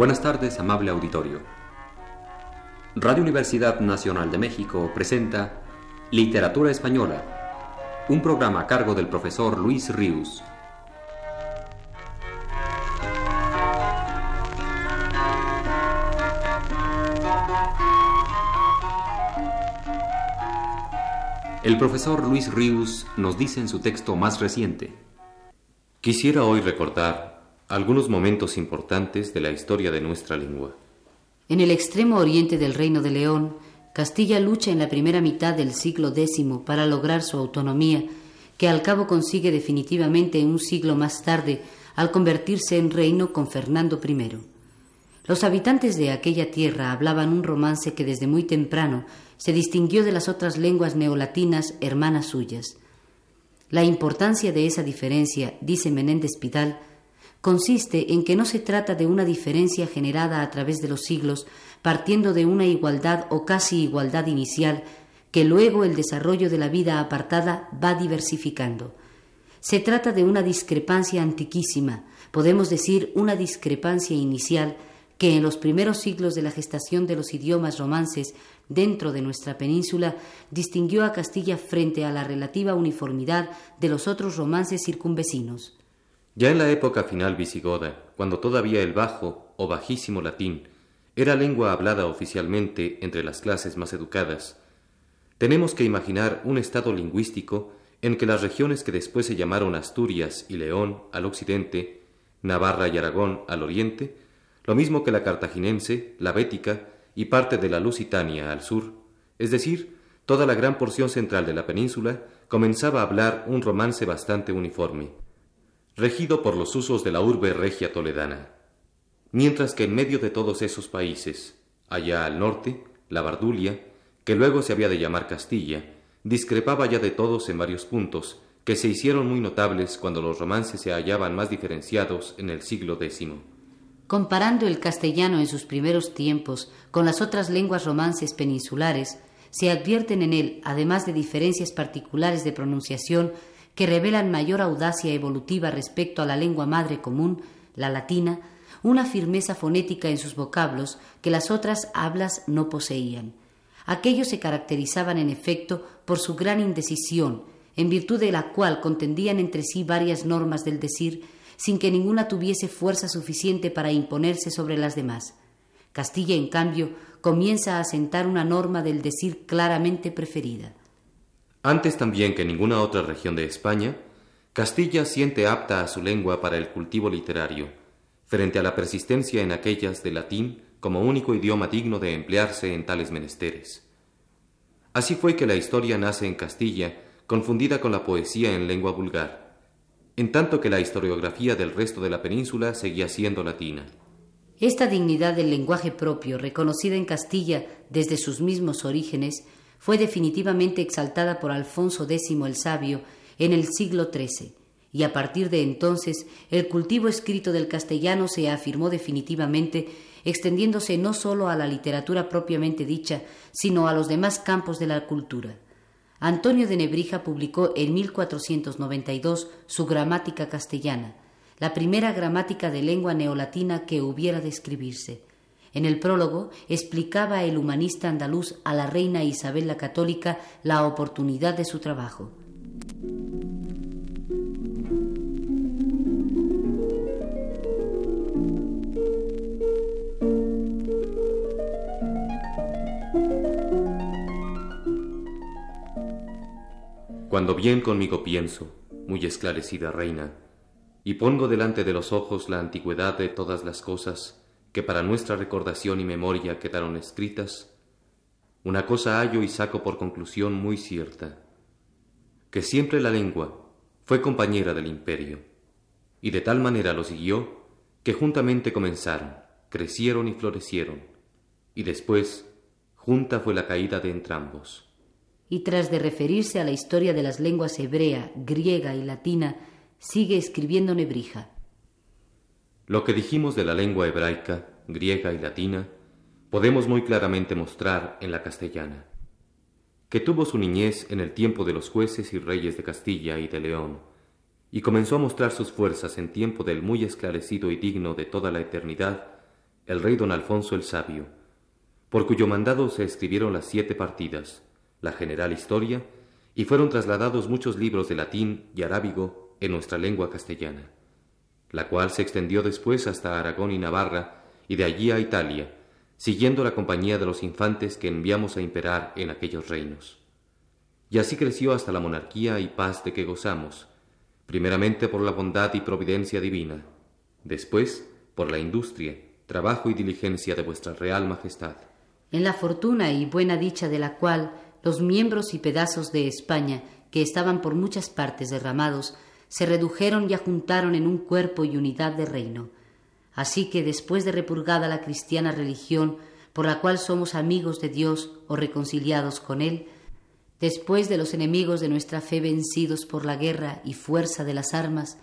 Buenas tardes, amable auditorio. Radio Universidad Nacional de México presenta Literatura Española, un programa a cargo del profesor Luis Ríos. El profesor Luis Ríos nos dice en su texto más reciente. Quisiera hoy recordar algunos momentos importantes de la historia de nuestra lengua. En el extremo oriente del Reino de León, Castilla lucha en la primera mitad del siglo X para lograr su autonomía, que al cabo consigue definitivamente un siglo más tarde al convertirse en reino con Fernando I. Los habitantes de aquella tierra hablaban un romance que desde muy temprano se distinguió de las otras lenguas neolatinas hermanas suyas. La importancia de esa diferencia, dice Menéndez Pidal, consiste en que no se trata de una diferencia generada a través de los siglos, partiendo de una igualdad o casi igualdad inicial, que luego el desarrollo de la vida apartada va diversificando. Se trata de una discrepancia antiquísima, podemos decir una discrepancia inicial, que en los primeros siglos de la gestación de los idiomas romances dentro de nuestra península distinguió a Castilla frente a la relativa uniformidad de los otros romances circunvecinos. Ya en la época final visigoda, cuando todavía el bajo o bajísimo latín era lengua hablada oficialmente entre las clases más educadas, tenemos que imaginar un estado lingüístico en que las regiones que después se llamaron Asturias y León al occidente, Navarra y Aragón al oriente, lo mismo que la cartaginense, la bética y parte de la lusitania al sur, es decir, toda la gran porción central de la península, comenzaba a hablar un romance bastante uniforme, regido por los usos de la urbe regia toledana. Mientras que en medio de todos esos países, allá al norte, la Bardulia, que luego se había de llamar Castilla, discrepaba ya de todos en varios puntos, que se hicieron muy notables cuando los romances se hallaban más diferenciados en el siglo X. Comparando el castellano en sus primeros tiempos con las otras lenguas romances peninsulares, se advierten en él, además de diferencias particulares de pronunciación que revelan mayor audacia evolutiva respecto a la lengua madre común, la latina, una firmeza fonética en sus vocablos que las otras hablas no poseían. Aquellos se caracterizaban en efecto por su gran indecisión, en virtud de la cual contendían entre sí varias normas del decir sin que ninguna tuviese fuerza suficiente para imponerse sobre las demás. Castilla, en cambio, comienza a asentar una norma del decir claramente preferida. Antes también que ninguna otra región de España, Castilla siente apta a su lengua para el cultivo literario, frente a la persistencia en aquellas de latín como único idioma digno de emplearse en tales menesteres. Así fue que la historia nace en Castilla, confundida con la poesía en lengua vulgar en tanto que la historiografía del resto de la península seguía siendo latina. Esta dignidad del lenguaje propio, reconocida en Castilla desde sus mismos orígenes, fue definitivamente exaltada por Alfonso X el Sabio en el siglo XIII, y a partir de entonces el cultivo escrito del castellano se afirmó definitivamente, extendiéndose no sólo a la literatura propiamente dicha, sino a los demás campos de la cultura. Antonio de Nebrija publicó en 1492 su Gramática castellana, la primera gramática de lengua neolatina que hubiera de escribirse. En el prólogo explicaba el humanista andaluz a la reina Isabel la Católica la oportunidad de su trabajo. Cuando bien conmigo pienso, muy esclarecida reina, y pongo delante de los ojos la antigüedad de todas las cosas que para nuestra recordación y memoria quedaron escritas, una cosa hallo y saco por conclusión muy cierta, que siempre la lengua fue compañera del imperio, y de tal manera lo siguió que juntamente comenzaron, crecieron y florecieron, y después junta fue la caída de entrambos y tras de referirse a la historia de las lenguas hebrea, griega y latina, sigue escribiendo Nebrija. Lo que dijimos de la lengua hebraica, griega y latina, podemos muy claramente mostrar en la castellana, que tuvo su niñez en el tiempo de los jueces y reyes de Castilla y de León, y comenzó a mostrar sus fuerzas en tiempo del muy esclarecido y digno de toda la eternidad, el rey don Alfonso el Sabio, por cuyo mandado se escribieron las siete partidas, la general historia, y fueron trasladados muchos libros de latín y arábigo en nuestra lengua castellana, la cual se extendió después hasta Aragón y Navarra, y de allí a Italia, siguiendo la compañía de los infantes que enviamos a imperar en aquellos reinos. Y así creció hasta la monarquía y paz de que gozamos, primeramente por la bondad y providencia divina, después por la industria, trabajo y diligencia de vuestra real majestad. En la fortuna y buena dicha de la cual los miembros y pedazos de España, que estaban por muchas partes derramados, se redujeron y ajuntaron en un cuerpo y unidad de reino. Así que después de repurgada la cristiana religión, por la cual somos amigos de Dios o reconciliados con Él, después de los enemigos de nuestra fe vencidos por la guerra y fuerza de las armas,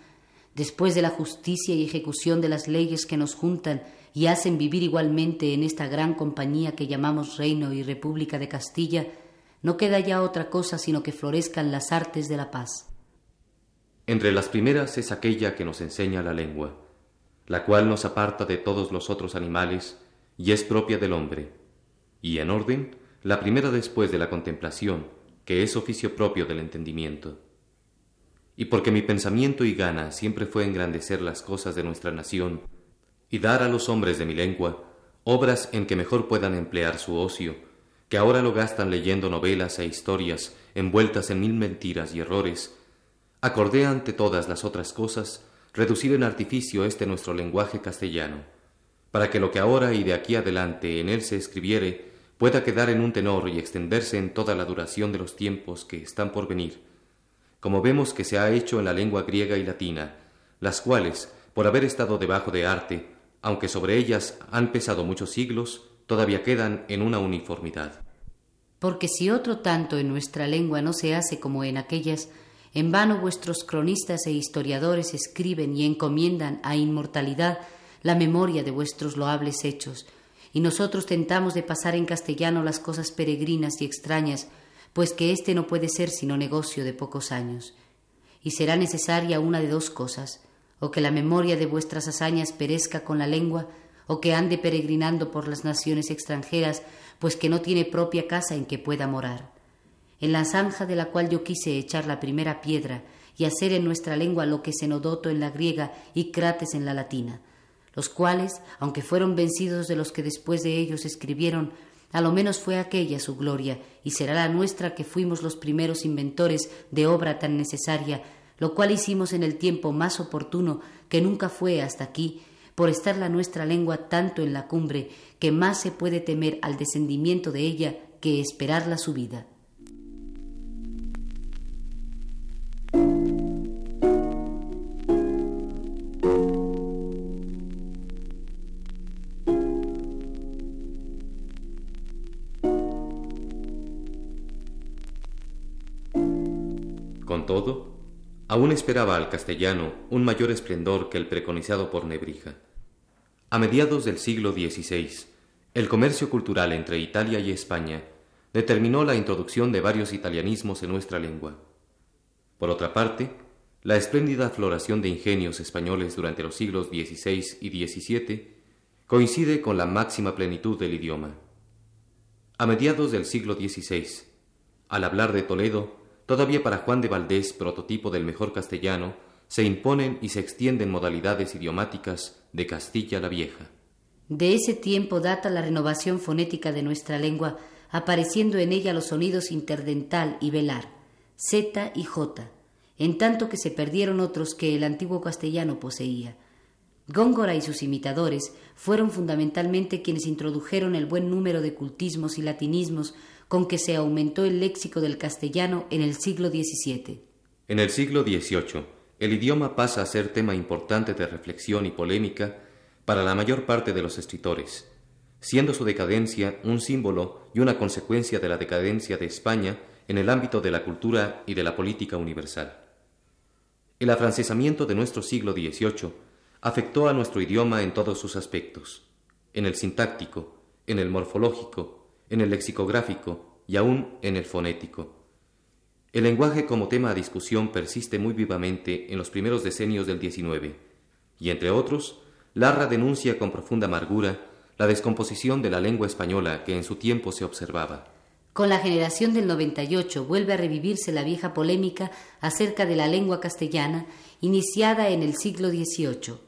después de la justicia y ejecución de las leyes que nos juntan y hacen vivir igualmente en esta gran compañía que llamamos Reino y República de Castilla, no queda ya otra cosa sino que florezcan las artes de la paz. Entre las primeras es aquella que nos enseña la lengua, la cual nos aparta de todos los otros animales y es propia del hombre, y en orden, la primera después de la contemplación, que es oficio propio del entendimiento. Y porque mi pensamiento y gana siempre fue engrandecer las cosas de nuestra nación y dar a los hombres de mi lengua obras en que mejor puedan emplear su ocio, que ahora lo gastan leyendo novelas e historias envueltas en mil mentiras y errores, acordé ante todas las otras cosas reducir en artificio este nuestro lenguaje castellano, para que lo que ahora y de aquí adelante en él se escribiere pueda quedar en un tenor y extenderse en toda la duración de los tiempos que están por venir, como vemos que se ha hecho en la lengua griega y latina, las cuales, por haber estado debajo de arte, aunque sobre ellas han pesado muchos siglos, todavía quedan en una uniformidad. Porque si otro tanto en nuestra lengua no se hace como en aquellas, en vano vuestros cronistas e historiadores escriben y encomiendan a inmortalidad la memoria de vuestros loables hechos, y nosotros tentamos de pasar en castellano las cosas peregrinas y extrañas, pues que éste no puede ser sino negocio de pocos años. Y será necesaria una de dos cosas, o que la memoria de vuestras hazañas perezca con la lengua, o que ande peregrinando por las naciones extranjeras, pues que no tiene propia casa en que pueda morar. En la zanja de la cual yo quise echar la primera piedra y hacer en nuestra lengua lo que Senodoto en la griega y Crates en la latina, los cuales, aunque fueron vencidos de los que después de ellos escribieron, a lo menos fue aquella su gloria, y será la nuestra que fuimos los primeros inventores de obra tan necesaria, lo cual hicimos en el tiempo más oportuno que nunca fue hasta aquí, por estar la nuestra lengua tanto en la cumbre, que más se puede temer al descendimiento de ella que esperar la subida. Aún esperaba al castellano un mayor esplendor que el preconizado por Nebrija. A mediados del siglo XVI, el comercio cultural entre Italia y España determinó la introducción de varios italianismos en nuestra lengua. Por otra parte, la espléndida floración de ingenios españoles durante los siglos XVI y XVII coincide con la máxima plenitud del idioma. A mediados del siglo XVI, al hablar de Toledo, Todavía para Juan de Valdés, prototipo del mejor castellano, se imponen y se extienden modalidades idiomáticas de Castilla la Vieja. De ese tiempo data la renovación fonética de nuestra lengua, apareciendo en ella los sonidos interdental y velar, Z y J, en tanto que se perdieron otros que el antiguo castellano poseía. Góngora y sus imitadores fueron fundamentalmente quienes introdujeron el buen número de cultismos y latinismos con que se aumentó el léxico del castellano en el siglo XVII. En el siglo XVIII, el idioma pasa a ser tema importante de reflexión y polémica para la mayor parte de los escritores, siendo su decadencia un símbolo y una consecuencia de la decadencia de España en el ámbito de la cultura y de la política universal. El afrancesamiento de nuestro siglo XVIII afectó a nuestro idioma en todos sus aspectos, en el sintáctico, en el morfológico, en el lexicográfico y aún en el fonético. El lenguaje como tema a discusión persiste muy vivamente en los primeros decenios del XIX, y entre otros, Larra denuncia con profunda amargura la descomposición de la lengua española que en su tiempo se observaba. Con la generación del 98 vuelve a revivirse la vieja polémica acerca de la lengua castellana iniciada en el siglo XVIII.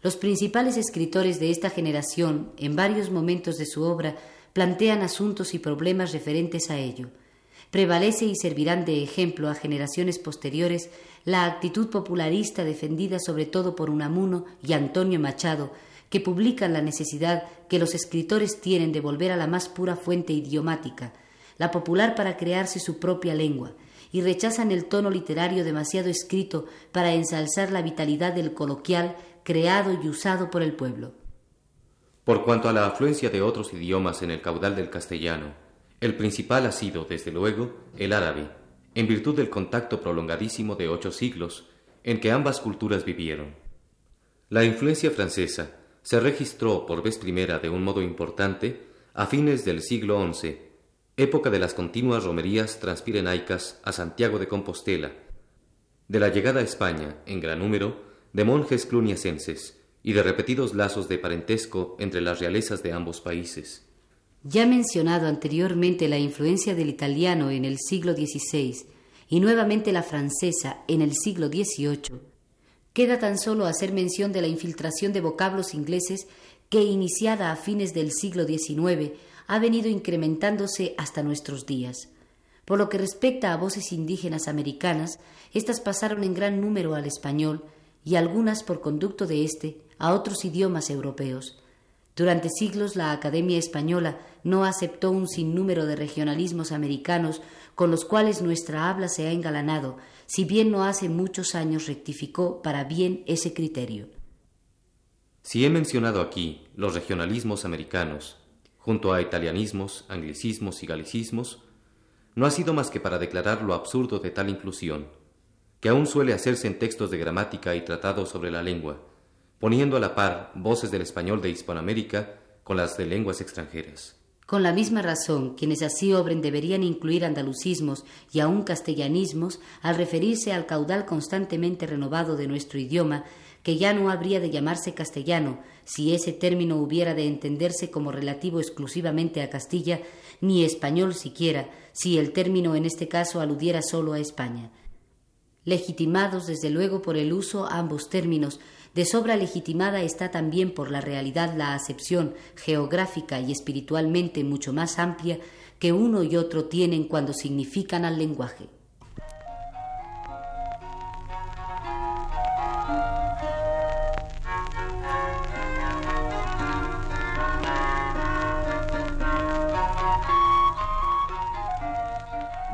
Los principales escritores de esta generación, en varios momentos de su obra, plantean asuntos y problemas referentes a ello. Prevalece y servirán de ejemplo a generaciones posteriores la actitud popularista defendida sobre todo por Unamuno y Antonio Machado, que publican la necesidad que los escritores tienen de volver a la más pura fuente idiomática, la popular para crearse su propia lengua, y rechazan el tono literario demasiado escrito para ensalzar la vitalidad del coloquial creado y usado por el pueblo. Por cuanto a la afluencia de otros idiomas en el caudal del castellano, el principal ha sido, desde luego, el árabe, en virtud del contacto prolongadísimo de ocho siglos en que ambas culturas vivieron. La influencia francesa se registró por vez primera de un modo importante a fines del siglo XI, época de las continuas romerías transpirenaicas a Santiago de Compostela, de la llegada a España, en gran número, de monjes cluniacenses y de repetidos lazos de parentesco entre las realezas de ambos países. Ya mencionado anteriormente la influencia del italiano en el siglo XVI y nuevamente la francesa en el siglo XVIII, Queda tan solo hacer mención de la infiltración de vocablos ingleses que, iniciada a fines del siglo XIX, ha venido incrementándose hasta nuestros días. Por lo que respecta a voces indígenas americanas, éstas pasaron en gran número al español y algunas, por conducto de éste, a otros idiomas europeos. Durante siglos la Academia Española no aceptó un sinnúmero de regionalismos americanos con los cuales nuestra habla se ha engalanado, si bien no hace muchos años rectificó para bien ese criterio. Si he mencionado aquí los regionalismos americanos, junto a italianismos, anglicismos y galicismos, no ha sido más que para declarar lo absurdo de tal inclusión, que aún suele hacerse en textos de gramática y tratados sobre la lengua, poniendo a la par voces del español de Hispanoamérica con las de lenguas extranjeras. Con la misma razón, quienes así obren deberían incluir andalucismos y aun castellanismos al referirse al caudal constantemente renovado de nuestro idioma, que ya no habría de llamarse castellano si ese término hubiera de entenderse como relativo exclusivamente a Castilla, ni español siquiera si el término en este caso aludiera solo a España. Legitimados desde luego por el uso ambos términos, de sobra legitimada está también por la realidad la acepción geográfica y espiritualmente mucho más amplia que uno y otro tienen cuando significan al lenguaje.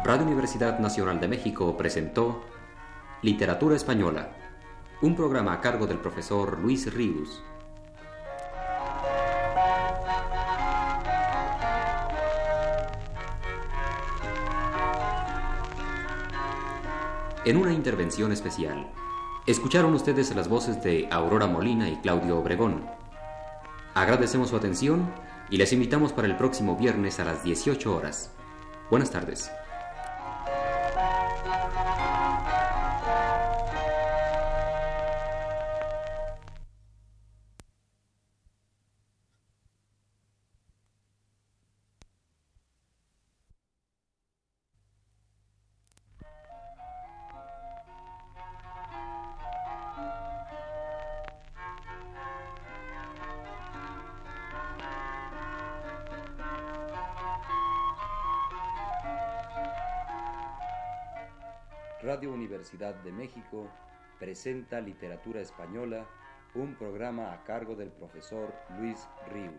Radio Universidad Nacional de México presentó Literatura Española un programa a cargo del profesor Luis Ríos. En una intervención especial, escucharon ustedes las voces de Aurora Molina y Claudio Obregón. Agradecemos su atención y les invitamos para el próximo viernes a las 18 horas. Buenas tardes. Radio Universidad de México presenta Literatura Española, un programa a cargo del profesor Luis Ríos.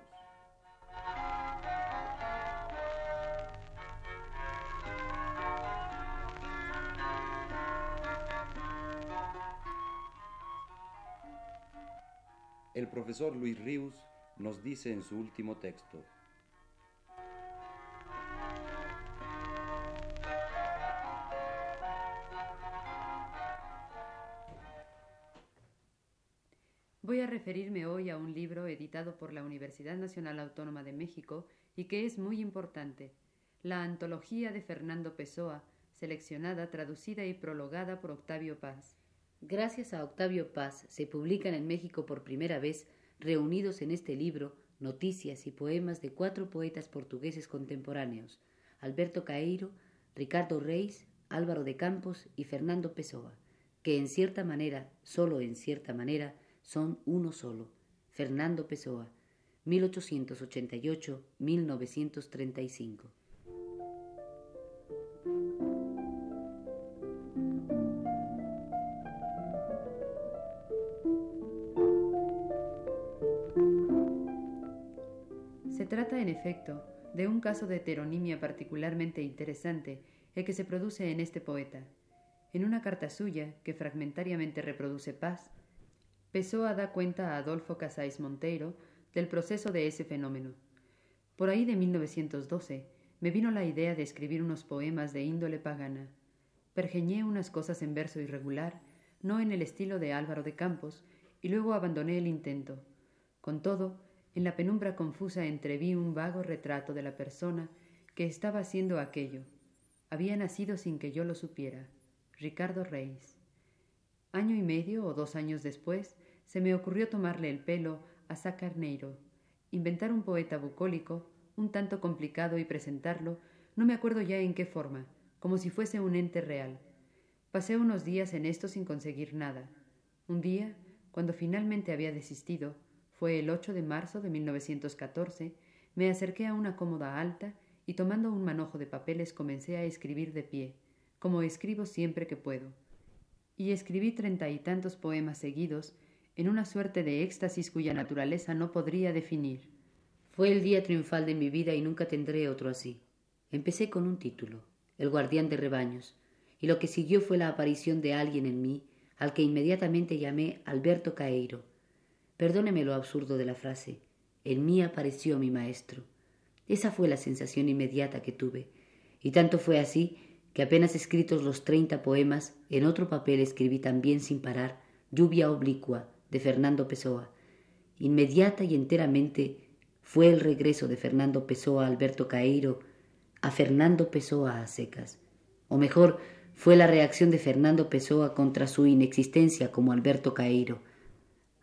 El profesor Luis Ríos nos dice en su último texto, referirme hoy a un libro editado por la Universidad Nacional Autónoma de México y que es muy importante, la Antología de Fernando Pessoa, seleccionada, traducida y prologada por Octavio Paz. Gracias a Octavio Paz se publican en México por primera vez, reunidos en este libro, noticias y poemas de cuatro poetas portugueses contemporáneos, Alberto Caeiro, Ricardo Reis, Álvaro de Campos y Fernando Pessoa, que en cierta manera, solo en cierta manera, son uno solo, Fernando Pessoa, 1888-1935. Se trata, en efecto, de un caso de heteronimia particularmente interesante, el que se produce en este poeta. En una carta suya, que fragmentariamente reproduce Paz, Pessoa da cuenta a Adolfo Casais Monteiro del proceso de ese fenómeno. Por ahí de 1912 me vino la idea de escribir unos poemas de índole pagana. Pergeñé unas cosas en verso irregular, no en el estilo de Álvaro de Campos, y luego abandoné el intento. Con todo, en la penumbra confusa entreví un vago retrato de la persona que estaba haciendo aquello. Había nacido sin que yo lo supiera. Ricardo Reis. Año y medio o dos años después, se me ocurrió tomarle el pelo a Sacarneiro, inventar un poeta bucólico, un tanto complicado y presentarlo, no me acuerdo ya en qué forma, como si fuese un ente real. Pasé unos días en esto sin conseguir nada. Un día, cuando finalmente había desistido, fue el 8 de marzo de 1914, me acerqué a una cómoda alta y tomando un manojo de papeles comencé a escribir de pie, como escribo siempre que puedo. Y escribí treinta y tantos poemas seguidos en una suerte de éxtasis cuya naturaleza no podría definir. Fue el día triunfal de mi vida y nunca tendré otro así. Empecé con un título, El guardián de rebaños, y lo que siguió fue la aparición de alguien en mí, al que inmediatamente llamé Alberto Caeiro, Perdóneme lo absurdo de la frase. En mí apareció mi maestro. Esa fue la sensación inmediata que tuve, y tanto fue así que apenas escritos los treinta poemas, en otro papel escribí también sin parar Lluvia oblicua de Fernando Pessoa. Inmediata y enteramente fue el regreso de Fernando Pessoa a Alberto Caeiro a Fernando Pessoa a secas. O mejor, fue la reacción de Fernando Pessoa contra su inexistencia como Alberto Caeiro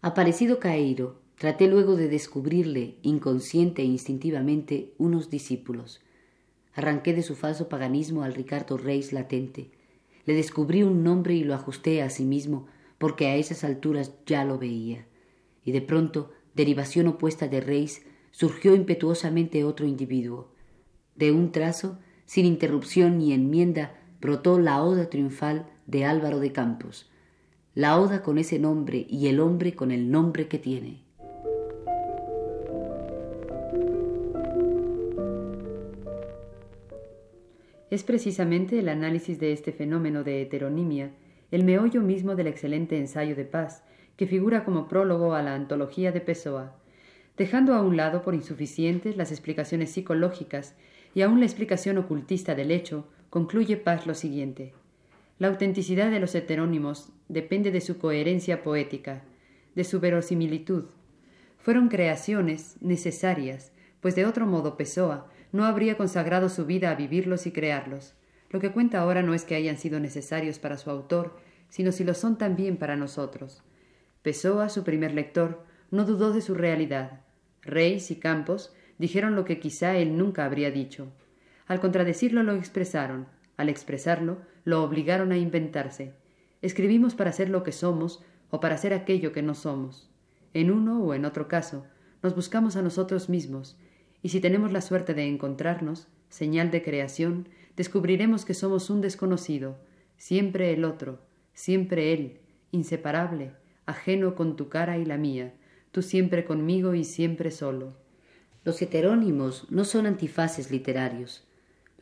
Aparecido Caeiro, traté luego de descubrirle, inconsciente e instintivamente, unos discípulos. Arranqué de su falso paganismo al Ricardo Reis latente. Le descubrí un nombre y lo ajusté a sí mismo, porque a esas alturas ya lo veía. Y de pronto, derivación opuesta de Reis, surgió impetuosamente otro individuo. De un trazo, sin interrupción ni enmienda, brotó la oda triunfal de Álvaro de Campos, la oda con ese nombre y el hombre con el nombre que tiene. Es precisamente el análisis de este fenómeno de heteronimia el meollo mismo del excelente ensayo de paz que figura como prólogo a la antología de Pessoa, dejando a un lado por insuficientes las explicaciones psicológicas y aun la explicación ocultista del hecho, concluye Paz lo siguiente. La autenticidad de los heterónimos depende de su coherencia poética, de su verosimilitud. Fueron creaciones necesarias, pues de otro modo Pessoa no habría consagrado su vida a vivirlos y crearlos. Lo que cuenta ahora no es que hayan sido necesarios para su autor, sino si lo son también para nosotros. Pessoa, su primer lector, no dudó de su realidad. Reis y Campos dijeron lo que quizá él nunca habría dicho. Al contradecirlo lo expresaron, al expresarlo, lo obligaron a inventarse. Escribimos para ser lo que somos o para ser aquello que no somos. En uno o en otro caso, nos buscamos a nosotros mismos, y si tenemos la suerte de encontrarnos, señal de creación, descubriremos que somos un desconocido, siempre el otro, siempre él, inseparable, ajeno con tu cara y la mía, tú siempre conmigo y siempre solo. Los heterónimos no son antifaces literarios,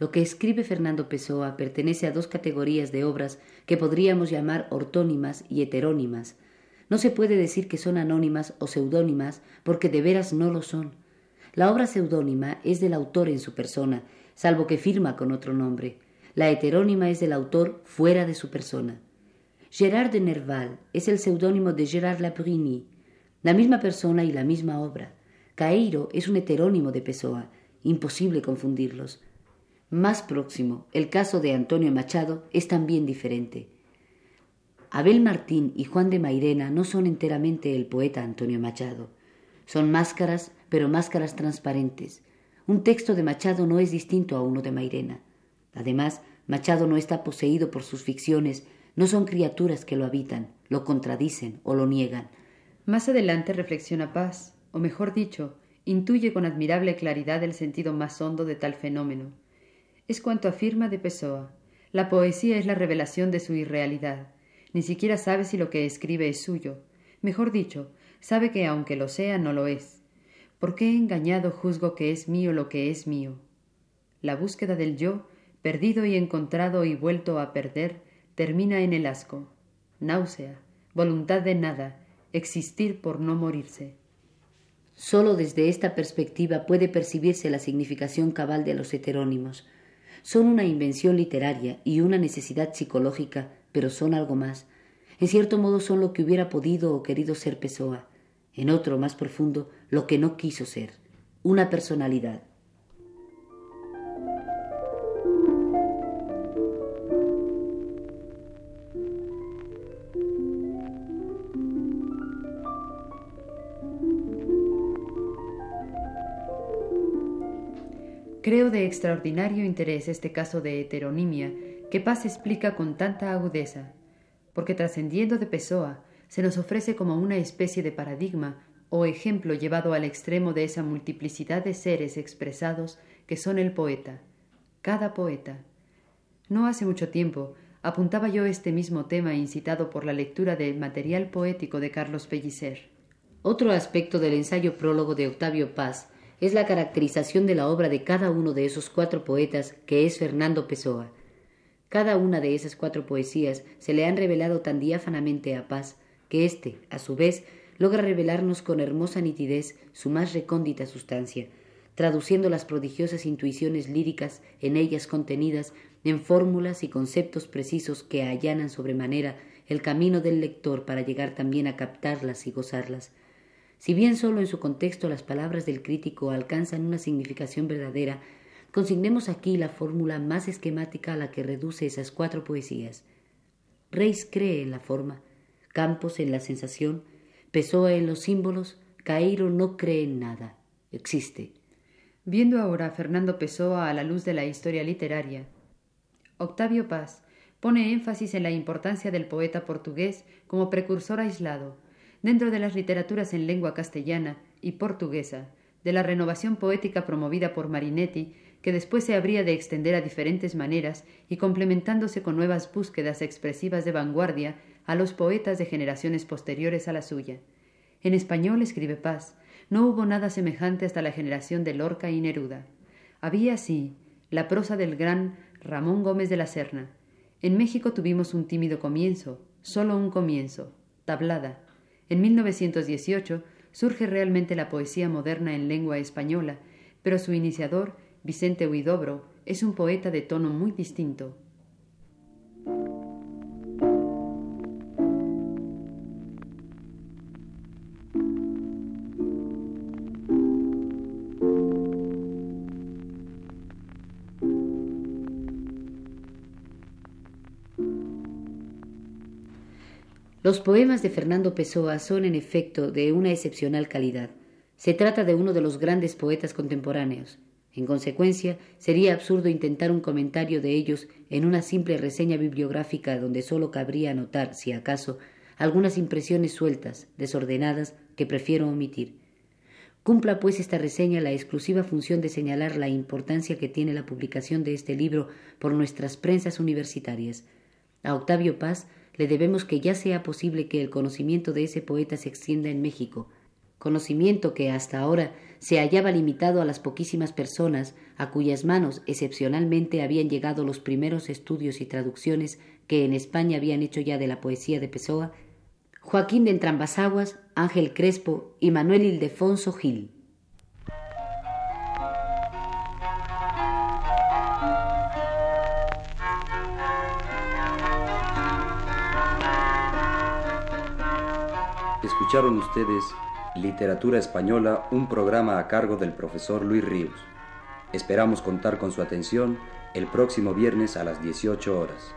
lo que escribe Fernando Pessoa pertenece a dos categorías de obras que podríamos llamar ortónimas y heterónimas. No se puede decir que son anónimas o seudónimas porque de veras no lo son. La obra seudónima es del autor en su persona, salvo que firma con otro nombre. La heterónima es del autor fuera de su persona. Gérard de Nerval es el seudónimo de Gérard Laprini, la misma persona y la misma obra. Caeiro es un heterónimo de Pessoa, imposible confundirlos. Más próximo, el caso de Antonio Machado es también diferente. Abel Martín y Juan de Mairena no son enteramente el poeta Antonio Machado. Son máscaras, pero máscaras transparentes. Un texto de Machado no es distinto a uno de Mairena. Además, Machado no está poseído por sus ficciones, no son criaturas que lo habitan, lo contradicen o lo niegan. Más adelante reflexiona Paz, o mejor dicho, intuye con admirable claridad el sentido más hondo de tal fenómeno. Es cuanto afirma de Pessoa. La poesía es la revelación de su irrealidad. Ni siquiera sabe si lo que escribe es suyo. Mejor dicho, sabe que aunque lo sea, no lo es. ¿Por qué engañado juzgo que es mío lo que es mío? La búsqueda del yo, perdido y encontrado y vuelto a perder, termina en el asco, náusea, voluntad de nada, existir por no morirse. Solo desde esta perspectiva puede percibirse la significación cabal de los heterónimos. Son una invención literaria y una necesidad psicológica, pero son algo más. En cierto modo son lo que hubiera podido o querido ser Pessoa. En otro, más profundo, lo que no quiso ser. Una personalidad. Creo de extraordinario interés este caso de heteronimia que Paz explica con tanta agudeza, porque trascendiendo de Pessoa, se nos ofrece como una especie de paradigma o ejemplo llevado al extremo de esa multiplicidad de seres expresados que son el poeta, cada poeta. No hace mucho tiempo apuntaba yo este mismo tema incitado por la lectura del material poético de Carlos Pellicer. Otro aspecto del ensayo prólogo de Octavio Paz es la caracterización de la obra de cada uno de esos cuatro poetas que es Fernando Pessoa. Cada una de esas cuatro poesías se le han revelado tan diáfanamente a Paz que éste, a su vez, logra revelarnos con hermosa nitidez su más recóndita sustancia, traduciendo las prodigiosas intuiciones líricas en ellas contenidas en fórmulas y conceptos precisos que allanan sobremanera el camino del lector para llegar también a captarlas y gozarlas. Si bien solo en su contexto las palabras del crítico alcanzan una significación verdadera, consignemos aquí la fórmula más esquemática a la que reduce esas cuatro poesías. Reis cree en la forma, Campos en la sensación, Pessoa en los símbolos, Cairo no cree en nada, existe. Viendo ahora a Fernando Pessoa a la luz de la historia literaria, Octavio Paz pone énfasis en la importancia del poeta portugués como precursor aislado, dentro de las literaturas en lengua castellana y portuguesa, de la renovación poética promovida por Marinetti, que después se habría de extender a diferentes maneras y complementándose con nuevas búsquedas expresivas de vanguardia a los poetas de generaciones posteriores a la suya. En español escribe Paz, no hubo nada semejante hasta la generación de Lorca y Neruda. Había, sí, la prosa del gran Ramón Gómez de la Serna. En México tuvimos un tímido comienzo, solo un comienzo, tablada, en 1918 surge realmente la poesía moderna en lengua española, pero su iniciador, Vicente Huidobro, es un poeta de tono muy distinto. Los poemas de Fernando Pessoa son, en efecto, de una excepcional calidad. Se trata de uno de los grandes poetas contemporáneos. En consecuencia, sería absurdo intentar un comentario de ellos en una simple reseña bibliográfica donde sólo cabría anotar, si acaso, algunas impresiones sueltas, desordenadas, que prefiero omitir. Cumpla pues esta reseña la exclusiva función de señalar la importancia que tiene la publicación de este libro por nuestras prensas universitarias. A Octavio Paz le debemos que ya sea posible que el conocimiento de ese poeta se extienda en México, conocimiento que hasta ahora se hallaba limitado a las poquísimas personas a cuyas manos excepcionalmente habían llegado los primeros estudios y traducciones que en España habían hecho ya de la poesía de Pessoa, Joaquín de Entrambasaguas, Ángel Crespo y Manuel Ildefonso Gil. Escucharon ustedes Literatura Española, un programa a cargo del profesor Luis Ríos. Esperamos contar con su atención el próximo viernes a las 18 horas.